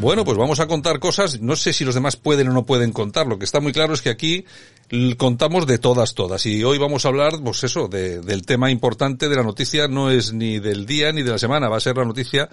Bueno, pues vamos a contar cosas, no sé si los demás pueden o no pueden contar, lo que está muy claro es que aquí contamos de todas, todas, y hoy vamos a hablar, pues eso, de, del tema importante de la noticia, no es ni del día ni de la semana, va a ser la noticia,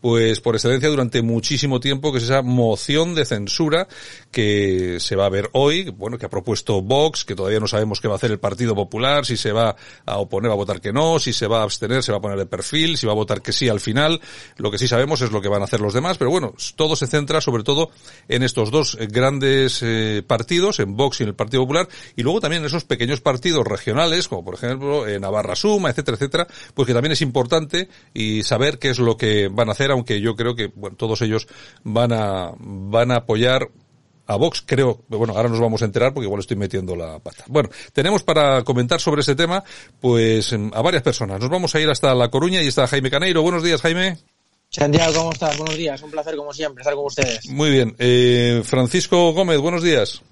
pues por excelencia durante muchísimo tiempo, que es esa moción de censura que se va a ver hoy, bueno, que ha propuesto Vox, que todavía no sabemos qué va a hacer el Partido Popular, si se va a oponer, va a votar que no, si se va a abstener, se va a poner de perfil, si va a votar que sí al final, lo que sí sabemos es lo que van a hacer los demás, pero bueno, todo se centra sobre todo en estos dos grandes eh, partidos, en Vox y en el Partido Popular, y luego también en esos pequeños partidos regionales, como por ejemplo en Navarra Suma, etcétera, etcétera, pues que también es importante y saber qué es lo que van a hacer, aunque yo creo que bueno, todos ellos van a van a apoyar a Vox, creo, bueno, ahora nos vamos a enterar porque igual estoy metiendo la pata. Bueno, tenemos para comentar sobre ese tema, pues a varias personas. Nos vamos a ir hasta La Coruña y está Jaime Caneiro. Buenos días, Jaime. Santiago, ¿cómo estás? Buenos días, un placer como siempre estar con ustedes. Muy bien. Eh, Francisco Gómez, buenos días.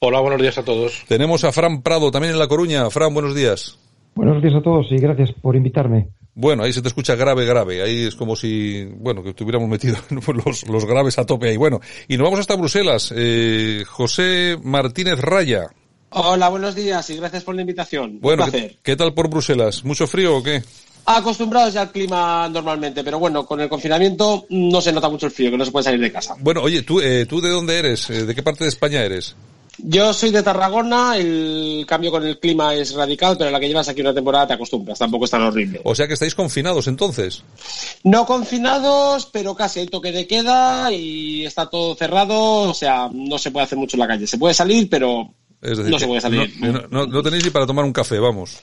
Hola, buenos días a todos. Tenemos a Fran Prado también en La Coruña. Fran, buenos días. Buenos días a todos y gracias por invitarme. Bueno, ahí se te escucha grave, grave. Ahí es como si, bueno, que estuviéramos metido los, los graves a tope ahí. Bueno, y nos vamos hasta Bruselas. Eh, José Martínez Raya. Hola, buenos días y gracias por la invitación. Bueno, ¿qué, ¿qué tal por Bruselas? ¿Mucho frío o qué? Acostumbrados ya al clima normalmente, pero bueno, con el confinamiento no se nota mucho el frío, que no se puede salir de casa. Bueno, oye, ¿tú, eh, ¿tú de dónde eres? Eh, ¿De qué parte de España eres? Yo soy de Tarragona, el cambio con el clima es radical, pero la que llevas aquí una temporada te acostumbras, tampoco es tan horrible. O sea que estáis confinados entonces. No confinados, pero casi hay toque de queda y está todo cerrado, o sea, no se puede hacer mucho en la calle. Se puede salir, pero no se puede salir. No, no tenéis ni para tomar un café, vamos.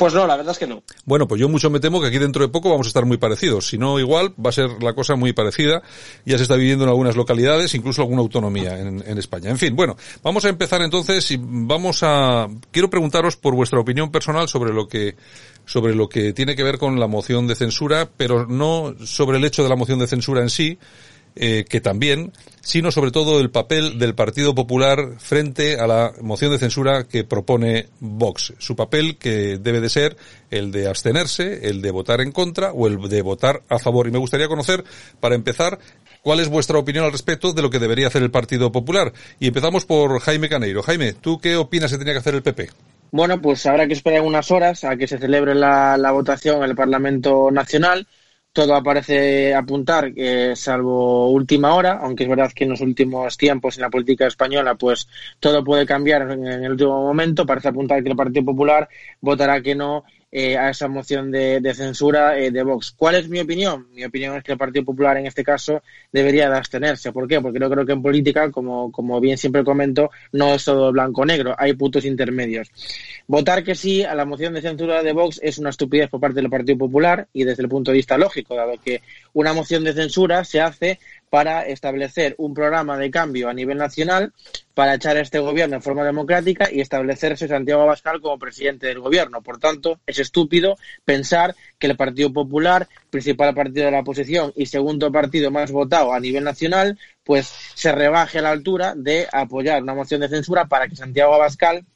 Pues no, la verdad es que no. Bueno, pues yo mucho me temo que aquí dentro de poco vamos a estar muy parecidos. Si no, igual va a ser la cosa muy parecida. Ya se está viviendo en algunas localidades, incluso alguna autonomía en, en España. En fin, bueno, vamos a empezar entonces y vamos a... Quiero preguntaros por vuestra opinión personal sobre lo que sobre lo que tiene que ver con la moción de censura, pero no sobre el hecho de la moción de censura en sí, eh, que también, sino sobre todo el papel del Partido Popular frente a la moción de censura que propone Vox. Su papel que debe de ser el de abstenerse, el de votar en contra o el de votar a favor. Y me gustaría conocer, para empezar, cuál es vuestra opinión al respecto de lo que debería hacer el Partido Popular. Y empezamos por Jaime Caneiro. Jaime, ¿tú qué opinas que tenía que hacer el PP? Bueno, pues habrá que esperar unas horas a que se celebre la, la votación en el Parlamento Nacional todo parece apuntar que salvo última hora, aunque es verdad que en los últimos tiempos en la política española pues todo puede cambiar en el último momento, parece apuntar que el Partido Popular votará que no eh, a esa moción de, censura eh, de Vox. ¿Cuál es mi opinión? Mi opinión es que el Partido Popular en este caso debería de abstenerse. ¿Por qué? Porque yo creo que en política, como, como bien siempre comento, no es todo blanco-negro, hay puntos intermedios. Votar que sí a la moción de censura de Vox es una estupidez por parte del Partido Popular y desde el punto de vista lógico, dado que una moción de censura se hace para establecer un programa de cambio a nivel nacional para echar a este gobierno en forma democrática y establecerse Santiago Abascal como presidente del gobierno. Por tanto, es estúpido pensar que el Partido Popular, principal partido de la oposición y segundo partido más votado a nivel nacional, pues se rebaje a la altura de apoyar una moción de censura para que Santiago Abascal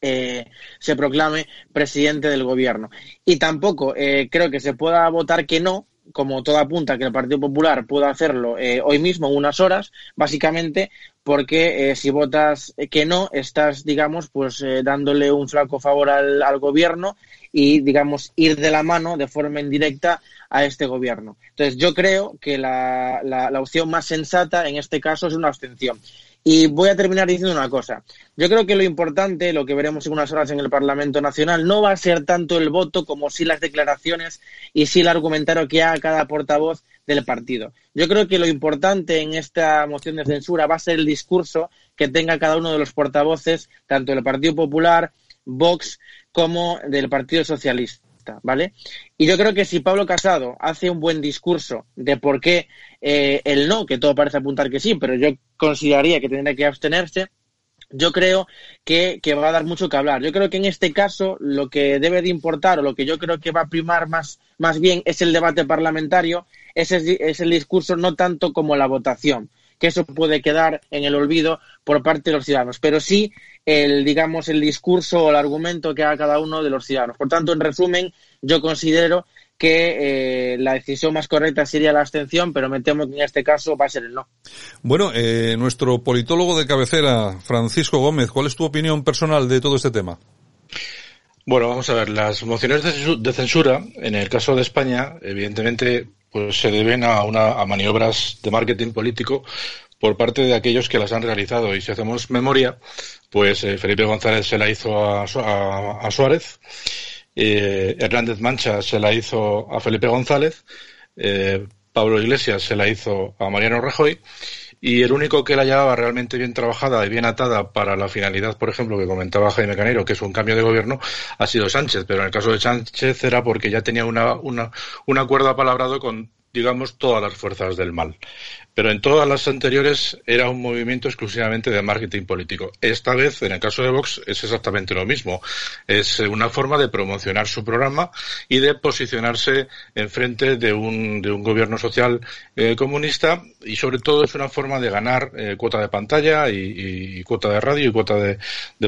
eh, se proclame presidente del gobierno. Y tampoco eh, creo que se pueda votar que no como todo apunta que el Partido Popular pueda hacerlo eh, hoy mismo, unas horas, básicamente porque eh, si votas que no, estás, digamos, pues eh, dándole un flaco favor al, al, gobierno y, digamos, ir de la mano de forma indirecta a este gobierno. Entonces, yo creo que la, la, la opción más sensata en este caso es una abstención. Y voy a terminar diciendo una cosa. Yo creo que lo importante, lo que veremos en unas horas en el Parlamento Nacional, no va a ser tanto el voto como sí las declaraciones y sí el argumentario que haga cada portavoz del partido. Yo creo que lo importante en esta moción de censura va a ser el discurso que tenga cada uno de los portavoces, tanto del Partido Popular, Vox, como del Partido Socialista. ¿Vale? Y yo creo que si Pablo Casado hace un buen discurso de por qué eh, el no, que todo parece apuntar que sí, pero yo consideraría que tendría que abstenerse, yo creo que, que, va a dar mucho que hablar. Yo creo que en este caso lo que debe de importar o lo que yo creo que va a primar más, más bien es el debate parlamentario, ese es, es el discurso no tanto como la votación que eso puede quedar en el olvido por parte de los ciudadanos, pero sí el, digamos, el discurso o el argumento que haga cada uno de los ciudadanos. Por tanto, en resumen, yo considero que eh, la decisión más correcta sería la abstención, pero me temo que en este caso va a ser el no. Bueno, eh, nuestro politólogo de cabecera, Francisco Gómez, ¿cuál es tu opinión personal de todo este tema? Bueno, vamos a ver, las mociones de censura, en el caso de España, evidentemente, pues se deben a, una, a maniobras de marketing político por parte de aquellos que las han realizado. Y si hacemos memoria, pues eh, Felipe González se la hizo a, a Suárez eh, Hernández Mancha se la hizo a Felipe González, eh, Pablo Iglesias se la hizo a Mariano Rajoy y el único que la llevaba realmente bien trabajada y bien atada para la finalidad, por ejemplo, que comentaba Jaime Canero, que es un cambio de gobierno, ha sido Sánchez. Pero en el caso de Sánchez era porque ya tenía una, una, un acuerdo apalabrado con digamos, todas las fuerzas del mal. Pero en todas las anteriores era un movimiento exclusivamente de marketing político. Esta vez, en el caso de Vox, es exactamente lo mismo. Es una forma de promocionar su programa y de posicionarse enfrente de un, de un gobierno social eh, comunista y sobre todo es una forma de ganar eh, cuota de pantalla y, cuota de radio y cuota de,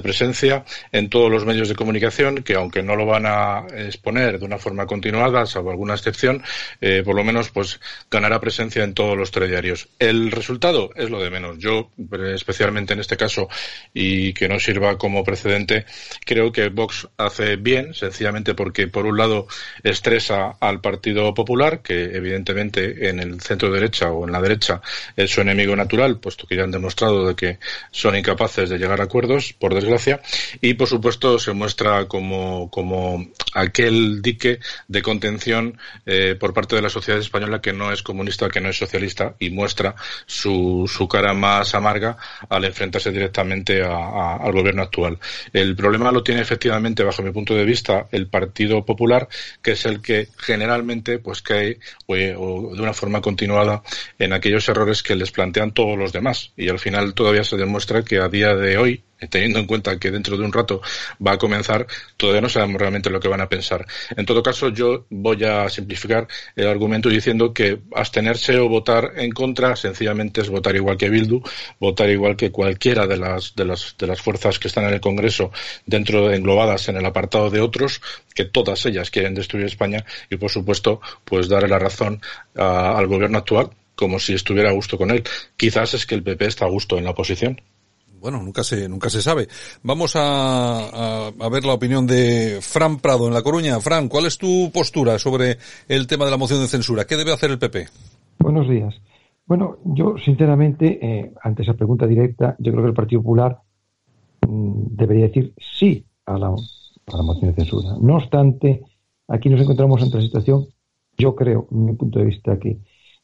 presencia en todos los medios de comunicación que aunque no lo van a exponer de una forma continuada, salvo alguna excepción, eh, por lo menos pues ganará presencia en todos los telediarios. El resultado es lo de menos. Yo, especialmente en este caso, y que no sirva como precedente, creo que Vox hace bien, sencillamente porque, por un lado, estresa al Partido Popular, que evidentemente en el centro derecha o en la derecha es su enemigo natural, puesto que ya han demostrado de que son incapaces de llegar a acuerdos, por desgracia, y por supuesto se muestra como, como aquel dique de contención eh, por parte de la sociedad española que no es comunista, que no es socialista y muestra su, su cara más amarga al enfrentarse directamente al gobierno actual. El problema lo tiene efectivamente, bajo mi punto de vista, el Partido Popular, que es el que generalmente pues cae o, de una forma continuada en aquellos errores que les plantean todos los demás. Y al final todavía se demuestra que a día de hoy teniendo en cuenta que dentro de un rato va a comenzar, todavía no sabemos realmente lo que van a pensar. En todo caso, yo voy a simplificar el argumento diciendo que abstenerse o votar en contra sencillamente es votar igual que Bildu, votar igual que cualquiera de las, de las, de las fuerzas que están en el Congreso dentro de, englobadas en el apartado de otros, que todas ellas quieren destruir España y, por supuesto, pues darle la razón al gobierno actual como si estuviera a gusto con él. Quizás es que el PP está a gusto en la oposición bueno, nunca se, nunca se sabe. Vamos a, a, ver la opinión de Fran Prado en La Coruña. Fran, ¿cuál es tu postura sobre el tema de la moción de censura? ¿Qué debe hacer el PP? Buenos días. Bueno, yo sinceramente, eh, ante esa pregunta directa, yo creo que el Partido Popular mm, debería decir sí a la, a la moción de censura. No obstante, aquí nos encontramos ante la situación, yo creo, en mi punto de vista, que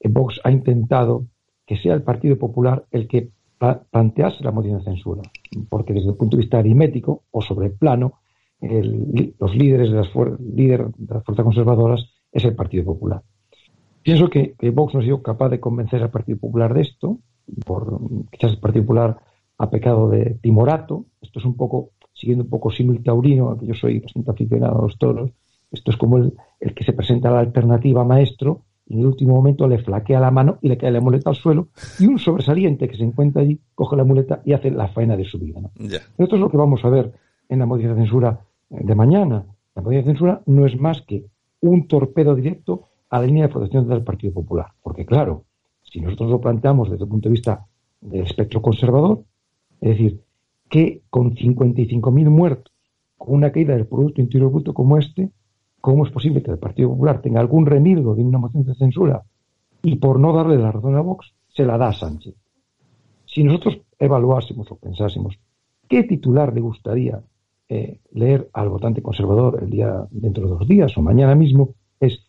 Vox ha intentado que sea el Partido Popular el que plantearse la moción de censura, porque desde el punto de vista aritmético o sobre el plano, los líderes de las, líder de las fuerzas conservadoras es el Partido Popular. Pienso que, Vox no ha sido capaz de convencer al Partido Popular de esto, por, quizás el Partido Popular ha pecado de timorato, esto es un poco, siguiendo un poco símil taurino, que yo soy bastante aficionado a los toros, esto es como el, el que se presenta la alternativa maestro en el último momento le flaquea la mano y le cae la muleta al suelo y un sobresaliente que se encuentra allí coge la muleta y hace la faena de su vida. Esto es lo que vamos a ver en la moción de censura de mañana. La moción de censura no es más que un torpedo directo a la línea de protección del Partido Popular. Porque claro, si nosotros lo planteamos desde el punto de vista del espectro conservador, es decir, que con 55.000 muertos, con una caída del Producto Interior Bruto como este, ¿Cómo es posible que el Partido Popular tenga algún remilgo de una moción de censura y por no darle la razón a Vox se la da a Sánchez? Si nosotros evaluásemos o pensásemos qué titular le gustaría eh, leer al votante conservador el día dentro de dos días o mañana mismo, es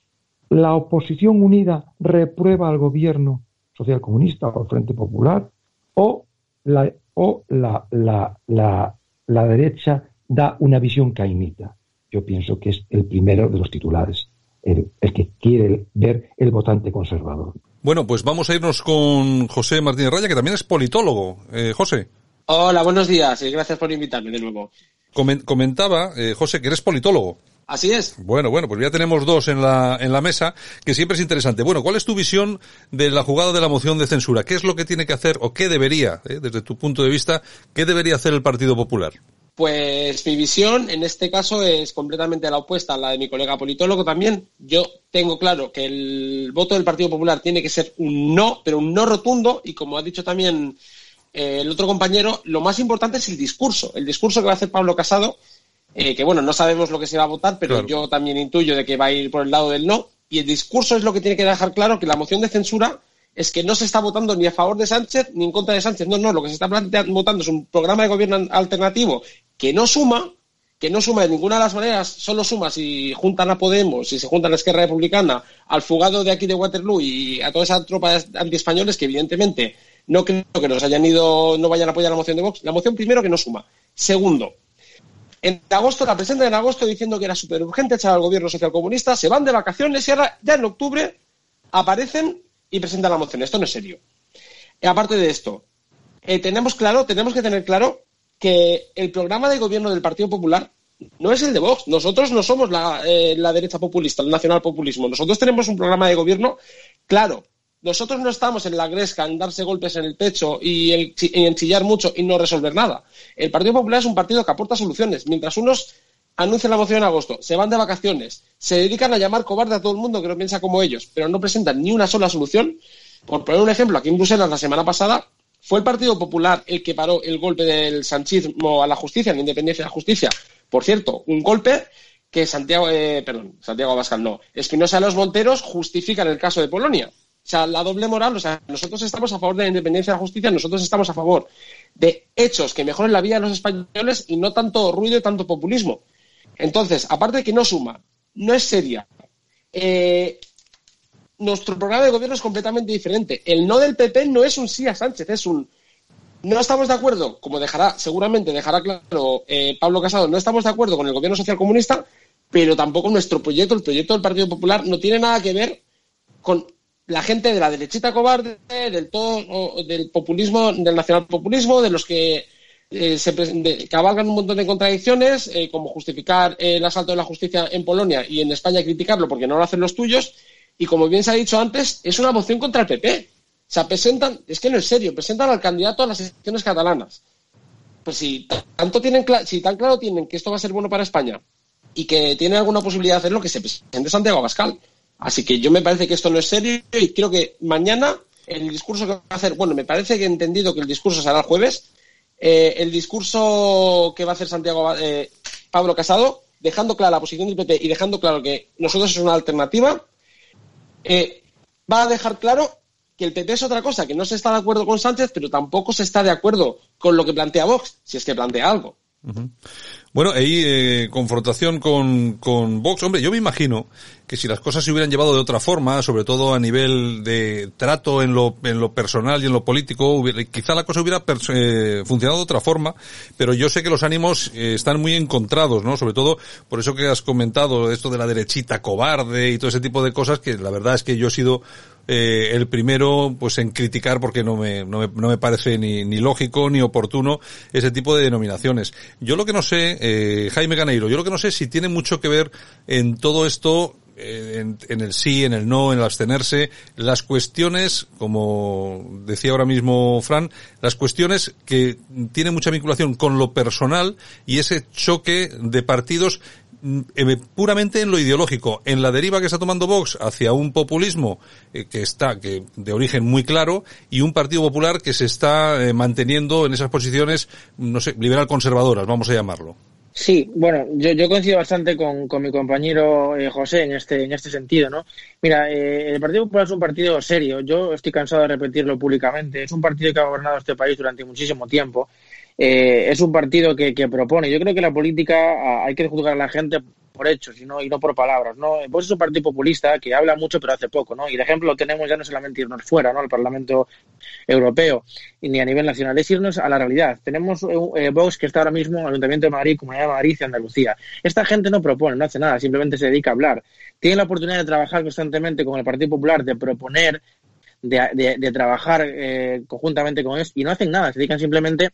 la oposición unida reprueba al gobierno social comunista o al Frente Popular o la, o la, la, la derecha da una visión caimita yo pienso que es el primero de los titulares, el, que quiere ver el votante conservador. Bueno, pues vamos a irnos con José Martínez Raya, que también es politólogo. Eh, José. Hola, buenos días y gracias por invitarme de nuevo. comentaba, eh, José, que eres politólogo. Así es. Bueno, bueno, pues ya tenemos dos en la, en la mesa, que siempre es interesante. Bueno, ¿cuál es tu visión de la jugada de la moción de censura? ¿Qué es lo que tiene que hacer o qué debería, eh, desde tu punto de vista, qué debería hacer el Partido Popular? Pues mi visión en este caso es completamente la opuesta a la de mi colega politólogo también. Yo tengo claro que el voto del Partido Popular tiene que ser un no, pero un no rotundo y como ha dicho también eh, el otro compañero, lo más importante es el discurso. El discurso que va a hacer Pablo Casado eh, que bueno, no sabemos lo que se va a votar, pero yo también intuyo de que va a ir por el lado del no. Y el discurso es lo que tiene que dejar claro que la moción de censura es que no se está votando ni a favor de Sánchez ni en contra de Sánchez. No, no, lo que se está votando es un programa de gobierno alternativo que no suma, que no suma de ninguna de las maneras, solo suma si juntan a Podemos, si se juntan a la Esquerra Republicana, al fugado de aquí de Waterloo y a toda esa tropa antiespañoles que evidentemente no creo que nos hayan ido, no vayan a apoyar la moción de Vox. La moción primero que no suma. Segundo, en agosto la presentan en agosto diciendo que era súper urgente echar al gobierno socialcomunista, se van de vacaciones y ahora ya en octubre aparecen y presentan la moción. Esto no es serio. Y aparte de esto, eh, tenemos claro, tenemos que tener claro que el programa de gobierno del Partido Popular no es el de Vox. Nosotros no somos la, eh, derecha populista, el nacional populismo. Nosotros tenemos un programa de gobierno claro, nosotros no estamos en la gresca, en darse golpes en el pecho y, en chillar mucho y no resolver nada. El Partido Popular es un partido que aporta soluciones. Mientras unos anuncian la moción en agosto, se van de vacaciones, se dedican a llamar cobarde a todo el mundo que no piensa como ellos, pero no presentan ni una sola solución. Por poner un ejemplo, aquí en Bruselas la semana pasada fue el Partido Popular el que paró el golpe del sanchismo a la justicia, a la independencia de la justicia. Por cierto, un golpe que Santiago, eh, perdón, Santiago Abascal no, Espinosa de los Monteros justifica en el caso de Polonia. O sea, la doble moral, o sea, nosotros estamos a favor de la independencia de la justicia, nosotros estamos a favor de hechos que mejoren la vida de los españoles y no tanto ruido y tanto populismo. Entonces, aparte de que no suma, no es seria, eh, nuestro programa de gobierno es completamente diferente. El no del PP no es un sí a Sánchez, es un no estamos de acuerdo, como dejará, seguramente dejará claro eh, Pablo Casado, no estamos de acuerdo con el gobierno social comunista, pero tampoco nuestro proyecto, el proyecto del Partido Popular, no tiene nada que ver con la gente de la derechita cobarde, del todo, del populismo, del nacionalpopulismo, de los que eh, se cabalgan un montón de contradicciones, eh, como justificar el asalto de la justicia en Polonia y en España criticarlo porque no lo hacen los tuyos. Y como bien se ha dicho antes, es una moción contra el PP. O sea, presentan, es que no es serio, presentan al candidato a las elecciones catalanas. Pues si tanto tienen, si tan claro tienen que esto va a ser bueno para España y que tiene alguna posibilidad de hacerlo, que se presente Santiago Abascal. Así que yo me parece que esto no es serio y creo que mañana el discurso que va a hacer, bueno, me parece que he entendido que el discurso será el jueves, eh, el discurso que va a hacer Santiago eh, Pablo Casado, dejando clara la posición del PP y dejando claro que nosotros es una alternativa, eh, va a dejar claro que el PP es otra cosa, que no se está de acuerdo con Sánchez, pero tampoco se está de acuerdo con lo que plantea Vox, si es que plantea algo. Bueno, ahí eh, confrontación con, con Vox. Hombre, yo me imagino que si las cosas se hubieran llevado de otra forma, sobre todo a nivel de trato en lo, en lo personal y en lo político, quizá la cosa hubiera eh, funcionado de otra forma, pero yo sé que los ánimos eh, están muy encontrados, ¿no? Sobre todo por eso que has comentado esto de la derechita cobarde y todo ese tipo de cosas que la verdad es que yo he sido eh, el primero pues en criticar porque no me, no me, no me parece ni, ni, lógico ni oportuno ese tipo de denominaciones. Yo lo que no sé, eh, Jaime Ganeiro, yo lo que no sé si tiene mucho que ver en todo esto eh, en, el sí, en el no, en el abstenerse, las cuestiones, como decía ahora mismo Fran, las cuestiones que tienen mucha vinculación con lo personal y ese choque de partidos puramente en lo ideológico, en la deriva que está tomando Vox hacia un populismo eh, que está que de origen muy claro y un Partido Popular que se está eh, manteniendo en esas posiciones, no sé, liberal conservadoras, vamos a llamarlo. Sí, bueno, yo, coincido bastante con, con mi compañero José en este, en este sentido, ¿no? Mira, el Partido Popular es un partido serio, yo estoy cansado de repetirlo públicamente, es un partido que ha gobernado este país durante muchísimo tiempo eh, es un partido que, que, propone. Yo creo que la política hay que juzgar a la gente por hechos y no, y no por palabras, ¿no? Pues es un partido populista que habla mucho pero hace poco, ¿no? Y el ejemplo lo tenemos ya no solamente irnos fuera, ¿no? Al Parlamento Europeo ni a nivel nacional, es irnos a la realidad. Tenemos eh, Vox que está ahora mismo en el Ayuntamiento de Madrid, Comunidad de Madrid y Andalucía. Esta gente no propone, no hace nada, simplemente se dedica a hablar. Tiene la oportunidad de trabajar constantemente con el Partido Popular, de proponer, de, de, trabajar eh, conjuntamente con ellos y no hacen nada, se dedican simplemente a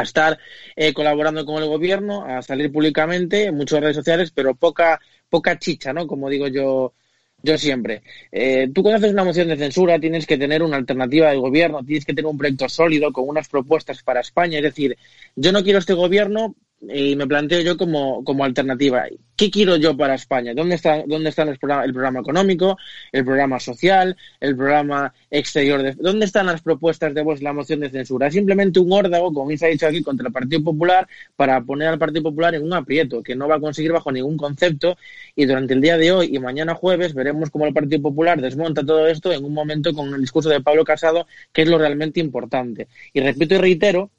estar eh, colaborando con el gobierno, a salir públicamente en muchas redes sociales, pero poca, poca chicha, ¿no? Como digo yo, yo siempre. Eh, tú cuando haces una moción de censura tienes que tener una alternativa del gobierno, tienes que tener un proyecto sólido con unas propuestas para España. Es decir, yo no quiero este gobierno y me planteo yo como, como alternativa. ¿Qué quiero yo para España? ¿Dónde está, dónde está el, programa, el programa económico, el programa social, el programa exterior? De, ¿Dónde están las propuestas de vos la moción de censura? Es simplemente un órdago, como se ha dicho aquí, contra el Partido Popular para poner al Partido Popular en un aprieto que no va a conseguir bajo ningún concepto y durante el día de hoy y mañana jueves veremos cómo el Partido Popular desmonta todo esto en un momento con el discurso de Pablo Casado, que es lo realmente importante. Y repito y reitero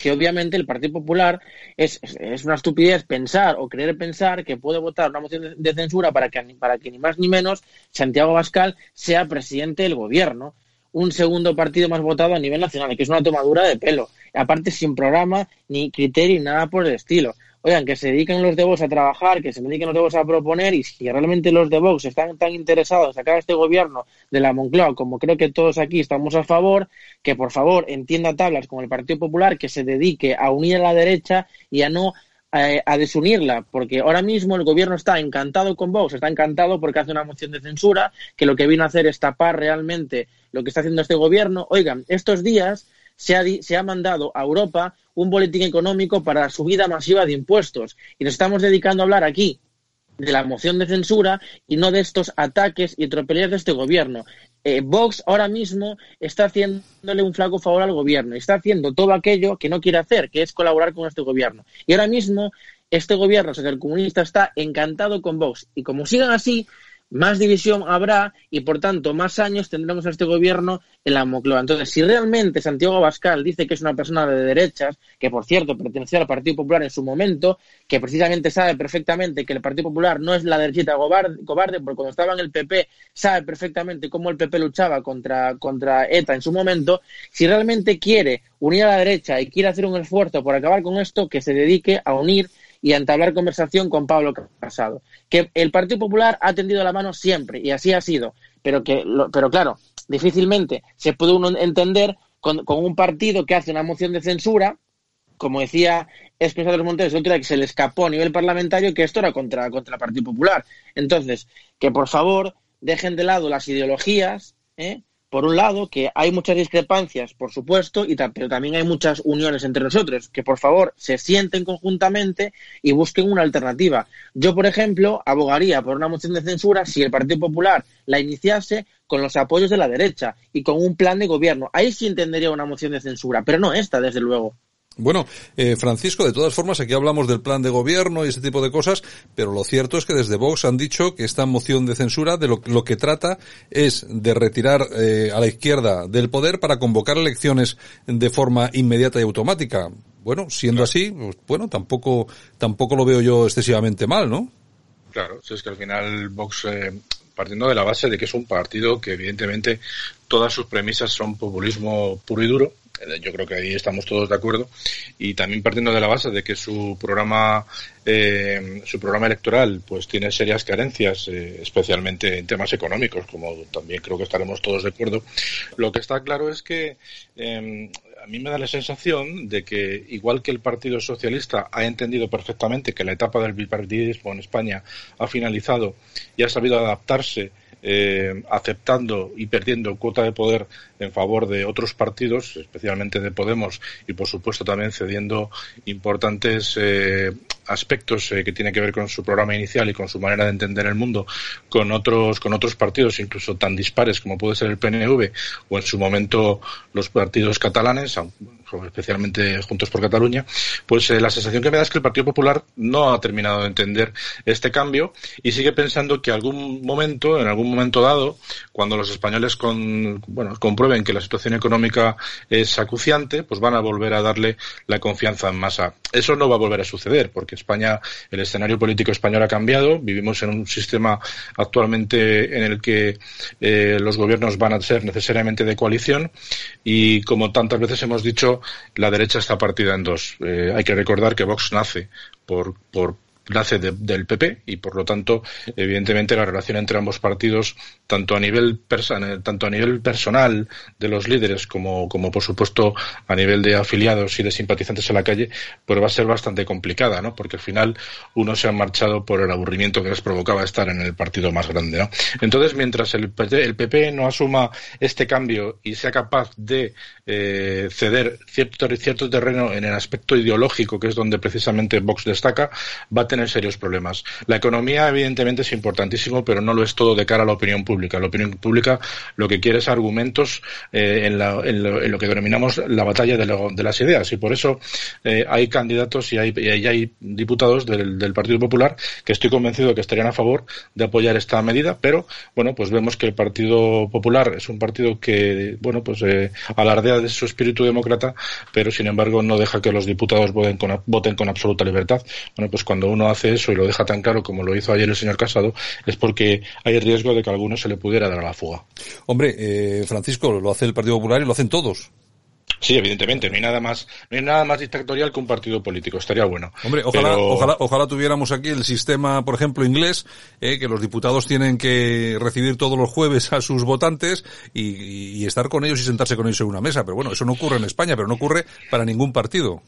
que obviamente el Partido Popular es, es, una estupidez pensar o creer pensar que puede votar una moción de, censura para que, para que ni más ni menos Santiago Bascal sea presidente del gobierno. Un segundo partido más votado a nivel nacional, que es una tomadura de pelo. Aparte, sin programa, ni criterio, ni nada por el estilo oigan, que se dediquen los de Vox a trabajar, que se dediquen los de Vox a proponer y si realmente los de Vox están tan interesados en sacar a este gobierno de la Moncloa, como creo que todos aquí estamos a favor, que por favor entienda tablas con el Partido Popular, que se dedique a unir a la derecha y a no eh, a desunirla, porque ahora mismo el gobierno está encantado con Vox, está encantado porque hace una moción de censura, que lo que vino a hacer es tapar realmente lo que está haciendo este gobierno. Oigan, estos días se ha, se ha mandado a Europa un boletín económico para la subida masiva de impuestos. Y nos estamos dedicando a hablar aquí de la moción de censura y no de estos ataques y tropelías de este gobierno. Eh, Vox ahora mismo está haciéndole un flaco favor al gobierno, está haciendo todo aquello que no quiere hacer, que es colaborar con este gobierno. Y ahora mismo este gobierno comunista está encantado con Vox. Y como sigan así, más división habrá y por tanto más años tendremos a este gobierno en la Moncloa. Entonces, si realmente Santiago Abascal dice que es una persona de derechas, que por cierto pertenecía al Partido Popular en su momento, que precisamente sabe perfectamente que el Partido Popular no es la derechita cobarde, porque cuando estaba en el PP sabe perfectamente cómo el PP luchaba contra, contra ETA en su momento, si realmente quiere unir a la derecha y quiere hacer un esfuerzo por acabar con esto, que se dedique a unir y a entablar conversación con Pablo Casado. Que el Partido Popular ha tendido la mano siempre y así ha sido, pero que, pero claro, difícilmente se puede uno entender con, un partido que hace una moción de censura, como decía Espinosa de los Montes, otro que se le escapó a nivel parlamentario que esto era contra, contra el Partido Popular. Entonces, que por favor dejen de lado las ideologías, ¿eh? Por un lado, que hay muchas discrepancias, por supuesto, y pero también hay muchas uniones entre nosotros, que por favor se sienten conjuntamente y busquen una alternativa. Yo, por ejemplo, abogaría por una moción de censura si el Partido Popular la iniciase con los apoyos de la derecha y con un plan de gobierno. Ahí sí entendería una moción de censura, pero no esta, desde luego. Bueno, eh, Francisco, de todas formas, aquí hablamos del plan de gobierno y ese tipo de cosas, pero lo cierto es que desde Vox han dicho que esta moción de censura de lo, lo que trata es de retirar eh, a la izquierda del poder para convocar elecciones de forma inmediata y automática. Bueno, siendo así, pues, bueno, tampoco, tampoco lo veo yo excesivamente mal, ¿no? Claro, si es que al final Vox, eh, partiendo de la base de que es un partido que evidentemente todas sus premisas son populismo puro y duro, yo creo que ahí estamos todos de acuerdo. Y también partiendo de la base de que su programa eh, su programa electoral pues tiene serias carencias eh, especialmente en temas económicos como también creo que estaremos todos de acuerdo. Lo que está claro es que em, a mí me da la sensación de que, igual que el Partido Socialista ha entendido perfectamente que la etapa del bipartidismo en España ha finalizado y ha sabido adaptarse eh, aceptando y perdiendo cuota de poder en favor de otros partidos, especialmente de Podemos, y por supuesto también cediendo importantes eh, aspectos eh, que tienen que ver con su programa inicial y con su manera de entender el mundo con otros con otros partidos incluso tan dispares como puede ser el PNV o en su momento los partidos catalanes especialmente Juntos por Cataluña, pues la sensación que me da es que el Partido Popular no ha terminado de entender este cambio y sigue pensando que algún momento, en algún momento dado, cuando los españoles con, bueno, comprueben que la situación económica es acuciante, pues van a volver a darle la confianza en masa. Eso no va a volver a suceder, porque España, el escenario político español ha cambiado, vivimos en un sistema actualmente en el que eh, los gobiernos van a ser necesariamente de coalición y como tantas veces hemos dicho, la derecha está partida en dos. Eh, hay que recordar que Vox nace por, por nace del PP y por lo tanto evidentemente la relación entre ambos partidos tanto a nivel tanto a nivel personal de los líderes como, como por supuesto a nivel de afiliados y de simpatizantes en la calle pues va a ser bastante complicada ¿no? porque al final uno se ha marchado por el aburrimiento que les provocaba estar en el partido más grande ¿no? entonces mientras el PP, el PP no asuma este cambio y sea capaz de eh, ceder cierto, cierto terreno en el aspecto ideológico que es donde precisamente Vox destaca va a tener serios problemas. La economía, evidentemente, es importantísimo, pero no lo es todo de cara a la opinión pública. La opinión pública lo que quiere es argumentos eh, en, lo, que denominamos la batalla de, las ideas. Y por eso eh, hay candidatos y hay, hay diputados del, Partido Popular que estoy convencido que estarían a favor de apoyar esta medida, pero bueno, pues vemos que el Partido Popular es un partido que, bueno, pues eh, alardea de su espíritu demócrata, pero sin embargo no deja que los diputados voten con, voten con absoluta libertad. Bueno, pues cuando uno hace eso y lo deja tan claro como lo hizo ayer el señor Casado, es porque hay riesgo de que a alguno se le pudiera dar a la fuga. Hombre, eh, Francisco, lo hace el Partido Popular y lo hacen todos. Sí, evidentemente, no hay nada más, no hay nada más dictatorial que un partido político, estaría bueno. Hombre, ojalá, ojalá, ojalá tuviéramos aquí el sistema, por ejemplo, inglés, eh, que los diputados tienen que recibir todos los jueves a sus votantes y, y estar con ellos y sentarse con ellos en una mesa. Pero bueno, eso no ocurre en España, pero no ocurre para ningún partido.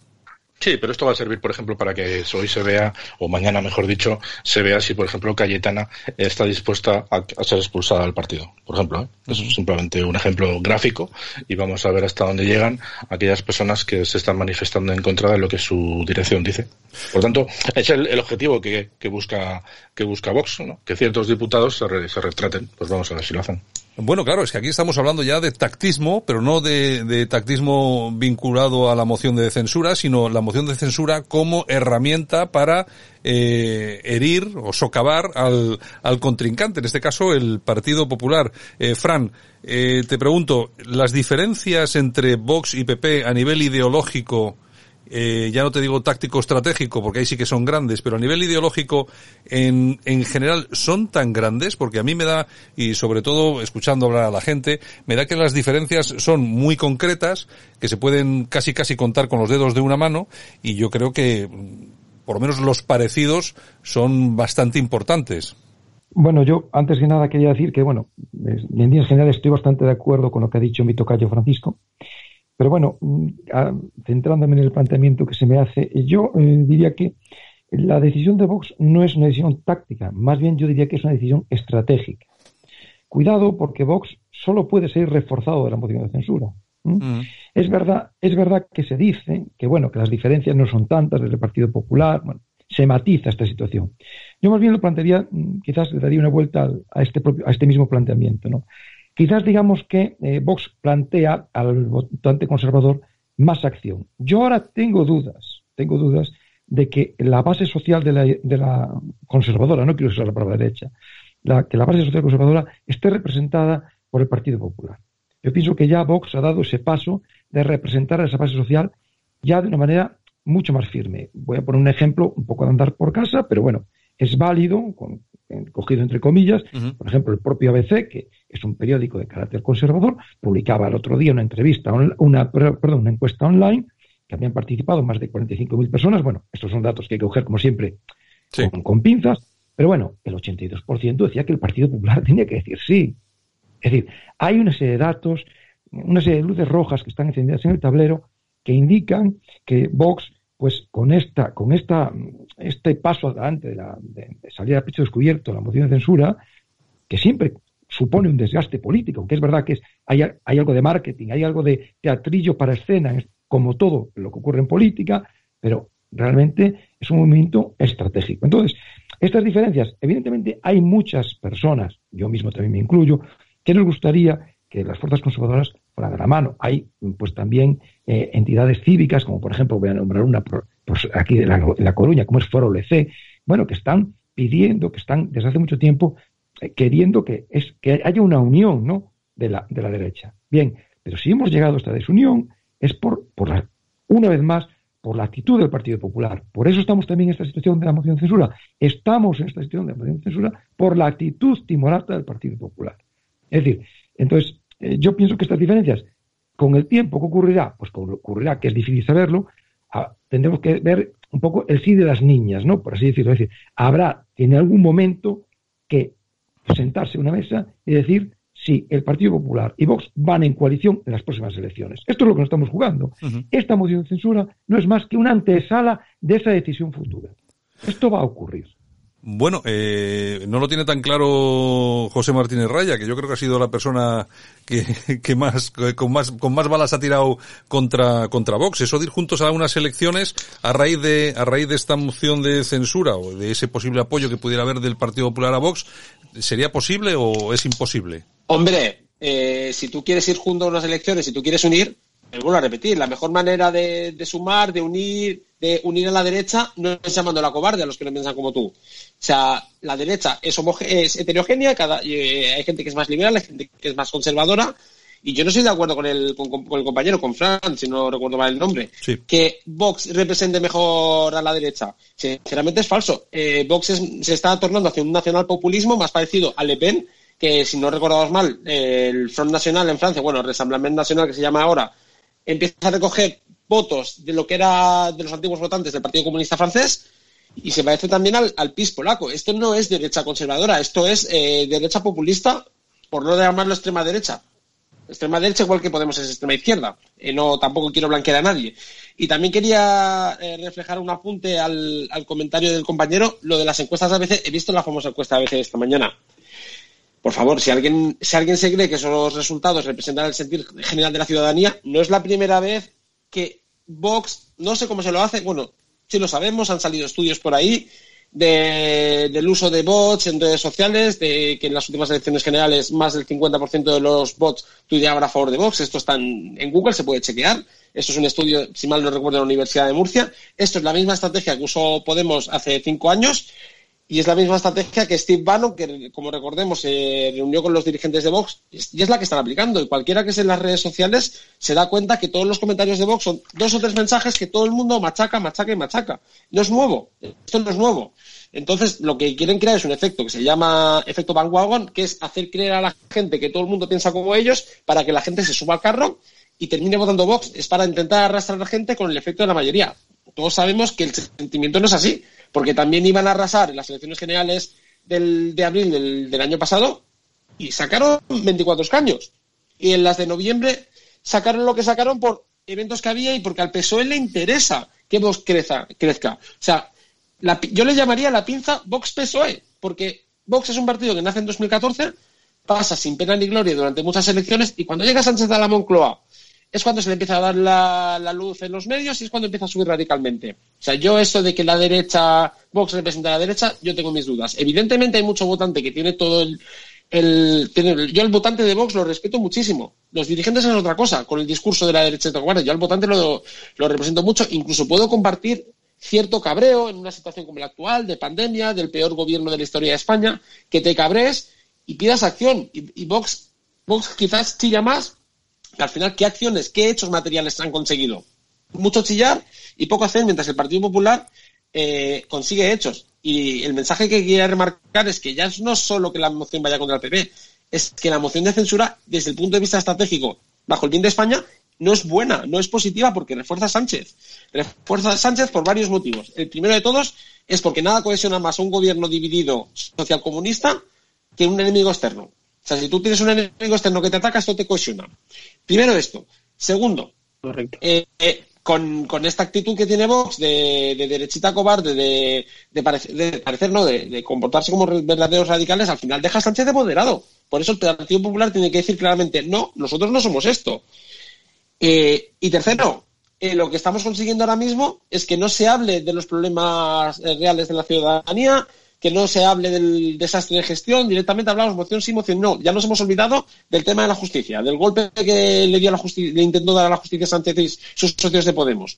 Sí, pero esto va a servir, por ejemplo, para que hoy se vea, o mañana, mejor dicho, se vea si, por ejemplo, Cayetana está dispuesta a, ser expulsada del partido. Por ejemplo, ¿eh? es simplemente un ejemplo gráfico y vamos a ver hasta dónde llegan aquellas personas que se están manifestando en contra de lo que su dirección dice. Por tanto, es el, objetivo que, busca que busca Vox, ¿no? que ciertos diputados se, se retraten. Pues vamos a ver si lo hacen. Bueno, claro, es que aquí estamos hablando ya de tactismo, pero no de, tactismo vinculado a la moción de censura, sino la moción de censura como herramienta para eh, herir o socavar al, al, contrincante, en este caso el Partido Popular. Eh, Fran, eh, te pregunto, ¿las diferencias entre Vox y PP a nivel ideológico eh, ya no te digo táctico estratégico, porque ahí sí que son grandes, pero a nivel ideológico, en, en general, son tan grandes, porque a mí me da, y sobre todo escuchando hablar a la gente, me da que las diferencias son muy concretas, que se pueden casi casi contar con los dedos de una mano, y yo creo que, por lo menos los parecidos, son bastante importantes. Bueno, yo antes que nada quería decir que, bueno, en líneas generales estoy bastante de acuerdo con lo que ha dicho mi tocayo Francisco. Pero bueno, mm, centrándome en el planteamiento que se me hace, yo eh, diría que la decisión de Vox no es una decisión táctica, más bien yo diría que es una decisión estratégica. Cuidado porque Vox solo puede ser reforzado de la moción de censura. Mm. Es verdad, es verdad que se dice que bueno, que las diferencias no son tantas desde el Partido Popular, bueno, se matiza esta situación. Yo más bien lo plantearía, mm, quizás le daría una vuelta a este propio, a este mismo planteamiento, ¿no? Quizás digamos que eh, Vox plantea al votante conservador más acción. Yo ahora tengo dudas, tengo dudas de que la base social de la, conservadora, no quiero usar la palabra derecha, que la base social conservadora esté representada por el Partido Popular. Yo pienso que ya Vox ha dado ese paso de representar a esa base social ya de una manera mucho más firme. Voy a poner un ejemplo un poco de andar por casa, pero bueno, es válido, cogido entre comillas, por ejemplo, el propio ABC, que es un periódico de carácter conservador, publicaba el otro día una entrevista, una, perdón, una encuesta online, que habían participado más de 45.000 personas. Bueno, estos son datos que hay que coger, como siempre, con, pinzas, pero bueno, el 82% decía que el Partido Popular tenía que decir sí. Es decir, hay una serie de datos, una serie de luces rojas que están encendidas en el tablero que indican que Vox pues con esta, con esta, este paso adelante de, la, de, salir a pecho descubierto la moción de censura, que siempre supone un desgaste político, que es verdad que hay, hay, algo de marketing, hay algo de teatrillo para escena, como todo lo que ocurre en política, pero realmente es un movimiento estratégico. Entonces, estas diferencias, evidentemente hay muchas personas, yo mismo también me incluyo, que nos gustaría que las fuerzas conservadoras fuera de la mano. Hay pues también eh, entidades cívicas, como por ejemplo voy a nombrar una pues, aquí de la, Coruña, como es Foro LC, bueno, que están pidiendo, que están desde hace mucho tiempo eh, queriendo que, es, que haya una unión ¿no? de, la, de la derecha. Bien, pero si hemos llegado a esta desunión es por, por la, una vez más por la actitud del Partido Popular. Por eso estamos también en esta situación de la moción de censura. Estamos en esta situación de la moción de censura por la actitud timorata del Partido Popular. Es decir, entonces, eh, yo pienso que estas diferencias, con el tiempo, ¿qué ocurrirá? Pues ocurrirá que es difícil saberlo, ah, tendremos que ver un poco el sí de las niñas, ¿no? Por así decirlo. Es decir, habrá en algún momento que sentarse en una mesa y decir si el Partido Popular y Vox van en coalición en las próximas elecciones. Esto es lo que nos estamos jugando. Esta moción de censura no es más que una antesala de esa decisión futura. Esto va a ocurrir. Bueno, eh, no lo tiene tan claro José Martínez Raya, que yo creo que ha sido la persona que, más, con más, con más balas ha tirado contra, contra Vox. Eso de ir juntos a unas elecciones a raíz de, a raíz de esta moción de censura o de ese posible apoyo que pudiera haber del Partido Popular a Vox, ¿sería posible o es imposible? Hombre, eh, si tú quieres ir juntos a unas elecciones, si tú quieres unir, me vuelvo a repetir, la mejor manera de, sumar, de unir, de unir a la derecha no es llamando a la cobarde a los que no piensan como tú. O sea, la derecha es, es heterogénea, cada, eh, hay gente que es más liberal, hay gente que es más conservadora, y yo no estoy de acuerdo con el, con, el compañero, con Fran, si no recuerdo mal el nombre, que Vox represente mejor a la derecha. Sinceramente es falso. Eh, Vox se está tornando hacia un nacional populismo más parecido a Le Pen, que si no recordamos mal, el Front National en Francia, bueno, el Rassemblement National que se llama ahora, empieza a recoger votos de lo que era de los antiguos votantes del Partido Comunista francés y se parece también al, PIS polaco. Esto no es derecha conservadora, esto es eh, derecha populista, por no llamarlo extrema derecha. Extrema derecha igual que Podemos es extrema izquierda. Eh, no, tampoco quiero blanquear a nadie. Y también quería eh, reflejar un apunte al, al, comentario del compañero, lo de las encuestas de ABC. He visto la famosa encuesta de ABC esta mañana por favor, si alguien, si alguien se cree que esos resultados representan el sentir general de la ciudadanía, no es la primera vez que Vox, no sé cómo se lo hace, bueno, sí lo sabemos, han salido estudios por ahí del uso de bots en redes sociales, de que en las últimas elecciones generales más del 50% de los bots tuiteaban a favor de Vox. Esto está en, Google, se puede chequear. Esto es un estudio, si mal no recuerdo, de la Universidad de Murcia. Esto es la misma estrategia que usó Podemos hace cinco años y es la misma estrategia que Steve Bannon, que como recordemos se reunió con los dirigentes de Vox, y es la que están aplicando. Y cualquiera que esté en las redes sociales se da cuenta que todos los comentarios de Vox son dos o tres mensajes que todo el mundo machaca, machaca y machaca. No es nuevo, esto no es nuevo. Entonces, lo que quieren crear es un efecto que se llama efecto bandwagon, que es hacer creer a la gente que todo el mundo piensa como ellos para que la gente se suba al carro y termine votando Vox. Es para intentar arrastrar a la gente con el efecto de la mayoría. Todos sabemos que el sentimiento no es así porque también iban a arrasar en las elecciones generales del, de abril del, año pasado y sacaron 24 escaños. Y en las de noviembre sacaron lo que sacaron por eventos que había y porque al PSOE le interesa que Vox crezca. crezca. O sea, yo le llamaría la pinza Vox-PSOE, porque Vox es un partido que nace en 2014, pasa sin pena ni gloria durante muchas elecciones y cuando llega Sánchez a la Moncloa es cuando se le empieza a dar la, luz en los medios y es cuando empieza a subir radicalmente. O sea, yo esto de que la derecha, Vox representa a la derecha, yo tengo mis dudas. Evidentemente hay mucho votante que tiene todo el... yo el votante de Vox lo respeto muchísimo. Los dirigentes es otra cosa, con el discurso de la derecha de Yo al votante lo, lo represento mucho, incluso puedo compartir cierto cabreo en una situación como la actual, de pandemia, del peor gobierno de la historia de España, que te cabres y pidas acción. Y, y Vox, Vox quizás chilla más al final, ¿qué acciones, qué hechos materiales han conseguido? Mucho chillar y poco hacer, mientras el Partido Popular eh, consigue hechos. Y el mensaje que quería remarcar es que ya no solo que la moción vaya contra el PP, es que la moción de censura, desde el punto de vista estratégico, bajo el bien de España, no es buena, no es positiva porque refuerza a Sánchez. Refuerza a Sánchez por varios motivos. El primero de todos es porque nada cohesiona más a un gobierno dividido socialcomunista que un enemigo externo. O sea, si tú tienes un enemigo externo que te ataca, esto te cohesiona. Primero esto. Segundo, eh, eh, con, esta actitud que tiene Vox de, derechita cobarde, de, de, parecer, no, de, comportarse como verdaderos radicales, al final deja a Sánchez de moderado. Por eso el Partido Popular tiene que decir claramente, no, nosotros no somos esto. Eh, y tercero, lo que estamos consiguiendo ahora mismo es que no se hable de los problemas reales de la ciudadanía, que no se hable del desastre de gestión, directamente hablamos moción sí, moción no. Ya nos hemos olvidado del tema de la justicia, del golpe que le dio la justicia, le intentó dar a la justicia Sánchez y sus socios de Podemos.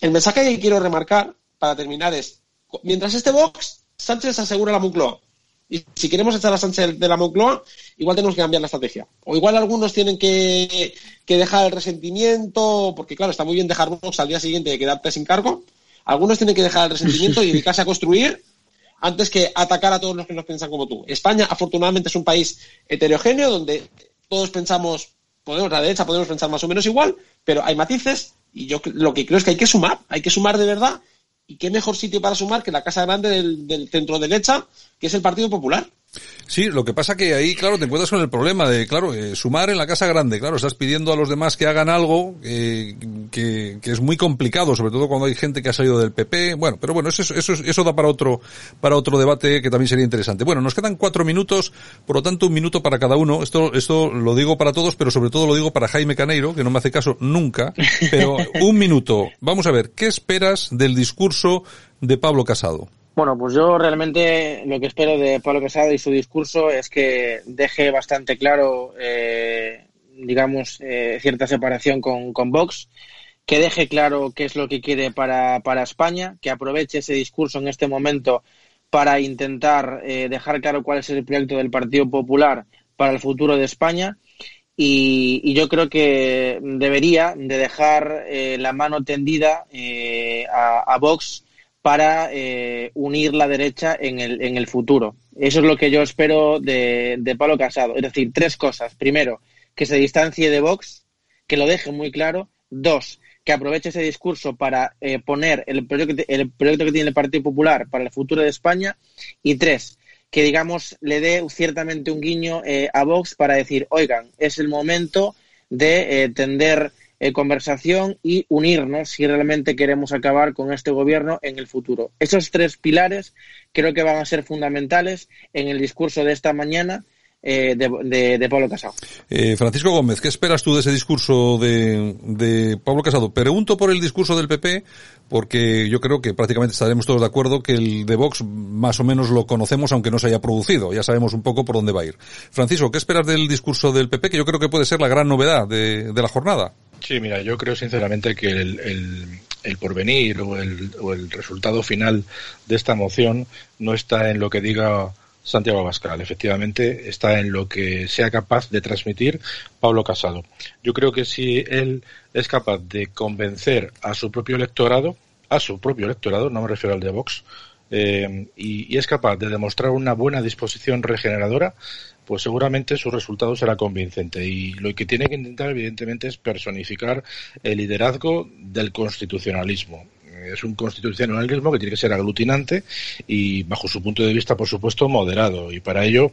El mensaje que quiero remarcar para terminar es, mientras este Vox, Sánchez asegura la Moncloa. Y si queremos echar a Sánchez de la Moncloa, igual tenemos que cambiar la estrategia. O igual algunos tienen que, que dejar el resentimiento, porque claro, está muy bien dejar Vox al día siguiente de quedarte sin cargo. Algunos tienen que dejar el resentimiento y dedicarse a construir antes que atacar a todos los que nos piensan como tú. España, afortunadamente, es un país heterogéneo donde todos pensamos, podemos, la derecha podemos pensar más o menos igual, pero hay matices y yo lo que creo es que hay que sumar, hay que sumar de verdad y qué mejor sitio para sumar que la casa grande del, del centro derecha, que es el Partido Popular. Sí, lo que pasa que ahí, claro, te encuentras con el problema de, claro, eh, sumar en la casa grande, claro, estás pidiendo a los demás que hagan algo eh, que, que, es muy complicado, sobre todo cuando hay gente que ha salido del PP. Bueno, pero bueno, eso, eso, eso da para otro, para otro debate que también sería interesante. Bueno, nos quedan cuatro minutos, por lo tanto un minuto para cada uno. Esto, esto lo digo para todos, pero sobre todo lo digo para Jaime Caneiro, que no me hace caso nunca. Pero un minuto. Vamos a ver, ¿qué esperas del discurso de Pablo Casado? Bueno, pues yo realmente lo que espero de Pablo Casado y su discurso es que deje bastante claro, eh, digamos, eh, cierta separación con, con Vox, que deje claro qué es lo que quiere para, para España, que aproveche ese discurso en este momento para intentar eh, dejar claro cuál es el proyecto del Partido Popular para el futuro de España. Y, yo creo que debería de dejar eh, la mano tendida eh, a Vox para eh, unir la derecha en el, en el futuro. Eso es lo que yo espero de, de Pablo Casado. Es decir, tres cosas. Primero, que se distancie de Vox, que lo deje muy claro. Dos, que aproveche ese discurso para eh, poner el proyecto, el proyecto que tiene el Partido Popular para el futuro de España. Y tres, que digamos le dé ciertamente un guiño eh, a Vox para decir, oigan, es el momento de eh, tender eh, conversación y unirnos si realmente queremos acabar con este gobierno en el futuro. Esos tres pilares creo que van a ser fundamentales en el discurso de esta mañana eh, de, de, de, Pablo Casado. Eh, Francisco Gómez, ¿qué esperas tú de ese discurso de, de, Pablo Casado? Pregunto por el discurso del PP, porque yo creo que prácticamente estaremos todos de acuerdo que el de Vox más o menos lo conocemos, aunque no se haya producido. Ya sabemos un poco por dónde va a ir. Francisco, ¿qué esperas del discurso del PP, que yo creo que puede ser la gran novedad de, de la jornada? Sí, mira, yo creo sinceramente que el, el, el porvenir o el, o el, resultado final de esta moción no está en lo que diga Santiago Abascal. Efectivamente, está en lo que sea capaz de transmitir Pablo Casado. Yo creo que si él es capaz de convencer a su propio electorado, a su propio electorado, no me refiero al de Vox, eh, y, y es capaz de demostrar una buena disposición regeneradora, pues seguramente su resultado será convincente. Y lo que tiene que intentar, evidentemente, es personificar el liderazgo del constitucionalismo. Es un constitucionalismo que tiene que ser aglutinante y, bajo su punto de vista, por supuesto, moderado. Y para ello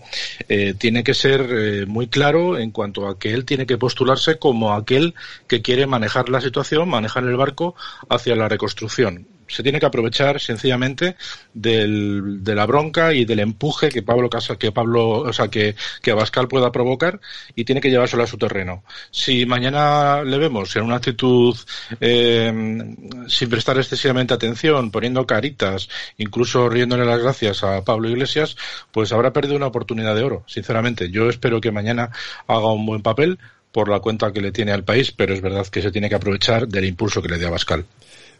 eh, tiene que ser eh, muy claro en cuanto a que él tiene que postularse como aquel que quiere manejar la situación, manejar el barco hacia la reconstrucción se tiene que aprovechar sencillamente del, de la bronca y del empuje que Pablo que Pablo, o sea, que, que Abascal pueda provocar y tiene que llevárselo a su terreno. Si mañana le vemos en una actitud eh, sin prestar excesivamente atención, poniendo caritas, incluso riéndole las gracias a Pablo Iglesias, pues habrá perdido una oportunidad de oro, sinceramente. Yo espero que mañana haga un buen papel por la cuenta que le tiene al país, pero es verdad que se tiene que aprovechar del impulso que le dé Abascal.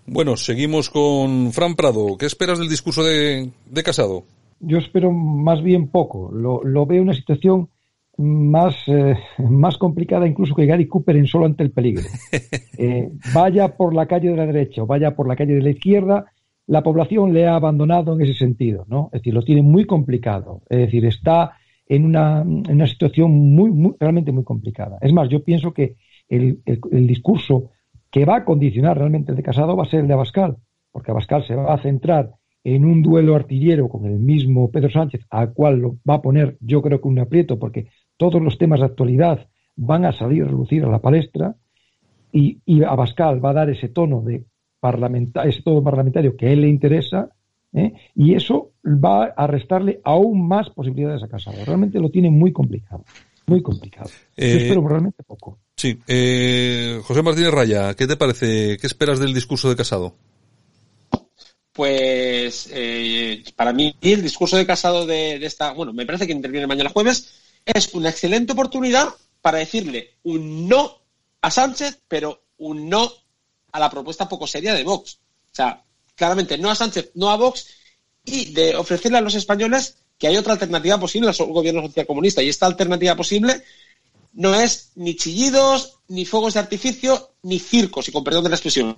Bueno, seguimos con Fran Prado. ¿Qué esperas del discurso de, de Casado? Yo espero más bien poco. Lo, lo veo una situación más, eh, más complicada incluso que Gary Cooper en solo ante el peligro. Eh, vaya por la calle de la derecha o vaya por la calle de la izquierda, la población le ha abandonado en ese sentido, ¿no? Es decir, lo tiene muy complicado. Es decir, está en una, en una situación muy, muy, realmente muy complicada. Es más, yo pienso que el, el, el discurso que va a condicionar realmente el de Casado va a ser el de Abascal, porque Abascal se va a centrar en un duelo artillero con el mismo Pedro Sánchez, al cual lo va a poner yo creo que un aprieto, porque todos los temas de actualidad van a salir a relucir a la palestra, y, y Abascal va a dar ese tono de parlamentario, ese tono parlamentario que a él le interesa, ¿eh? y eso va a restarle aún más posibilidades a Casado. Realmente lo tiene muy complicado, muy complicado. Eh, Yo espero realmente poco. Sí. Eh, José Martínez Raya, ¿qué te parece? ¿Qué esperas del discurso de Casado? Pues eh, para mí el discurso de Casado de, esta, bueno, me parece que interviene mañana jueves, es una excelente oportunidad para decirle un no a Sánchez, pero un no a la propuesta poco seria de Vox. O sea, claramente no a Sánchez, no a Vox, y de ofrecerle a los españoles que hay otra alternativa posible al gobierno socialcomunista. Y esta alternativa posible no es ni chillidos, ni fuegos de artificio, ni circos, y con perdón de la expresión,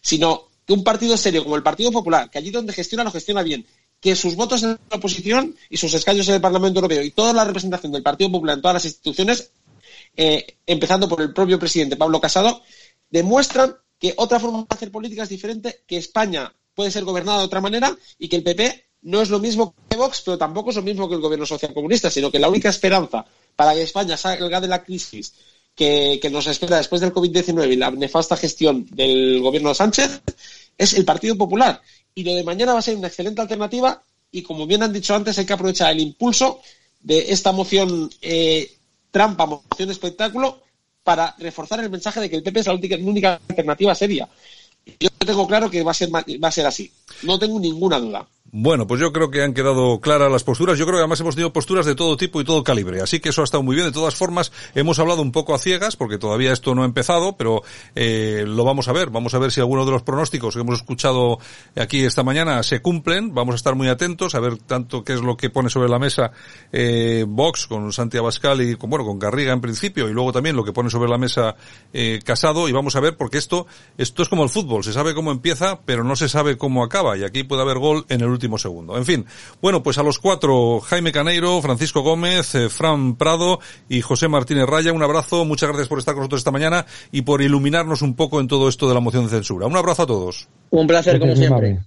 sino que un partido serio como el Partido Popular, que allí donde gestiona lo gestiona bien, que sus votos en la oposición y sus escaños en el Parlamento Europeo y toda la representación del Partido Popular en todas las instituciones, eh, empezando por el propio presidente Pablo Casado, demuestran que otra forma de hacer política es diferente, que España puede ser gobernada de otra manera y que el PP no es lo mismo que Vox, pero tampoco es lo mismo que el gobierno socialcomunista, sino que la única esperanza para que España salga de la crisis que, nos espera después del COVID-19 y la nefasta gestión del gobierno de Sánchez es el Partido Popular. Y lo de mañana va a ser una excelente alternativa y, como bien han dicho antes, hay que aprovechar el impulso de esta moción eh, trampa, moción espectáculo, para reforzar el mensaje de que el PP es la única, la única alternativa seria. Yo tengo claro que va a ser, va a ser así. No tengo ninguna duda. Bueno, pues yo creo que han quedado claras las posturas. Yo creo que además hemos tenido posturas de todo tipo y todo calibre. Así que eso ha estado muy bien. De todas formas, hemos hablado un poco a ciegas, porque todavía esto no ha empezado, pero eh, lo vamos a ver. Vamos a ver si alguno de los pronósticos que hemos escuchado aquí esta mañana se cumplen. Vamos a estar muy atentos a ver tanto qué es lo que pone sobre la mesa eh, Vox con Santiago Abascal y con, bueno, con Garriga en principio, y luego también lo que pone sobre la mesa eh, Casado. Y vamos a ver, porque esto, esto es como el fútbol. Se sabe cómo empieza, pero no se sabe cómo acaba. Y aquí puede haber gol en el último segundo. En fin, bueno, pues a los cuatro, Jaime Caneiro, Francisco Gómez, eh, Fran Prado y José Martínez Raya, un abrazo, muchas gracias por estar con nosotros esta mañana y por iluminarnos un poco en todo esto de la moción de censura. Un abrazo a todos. Un placer, como siempre.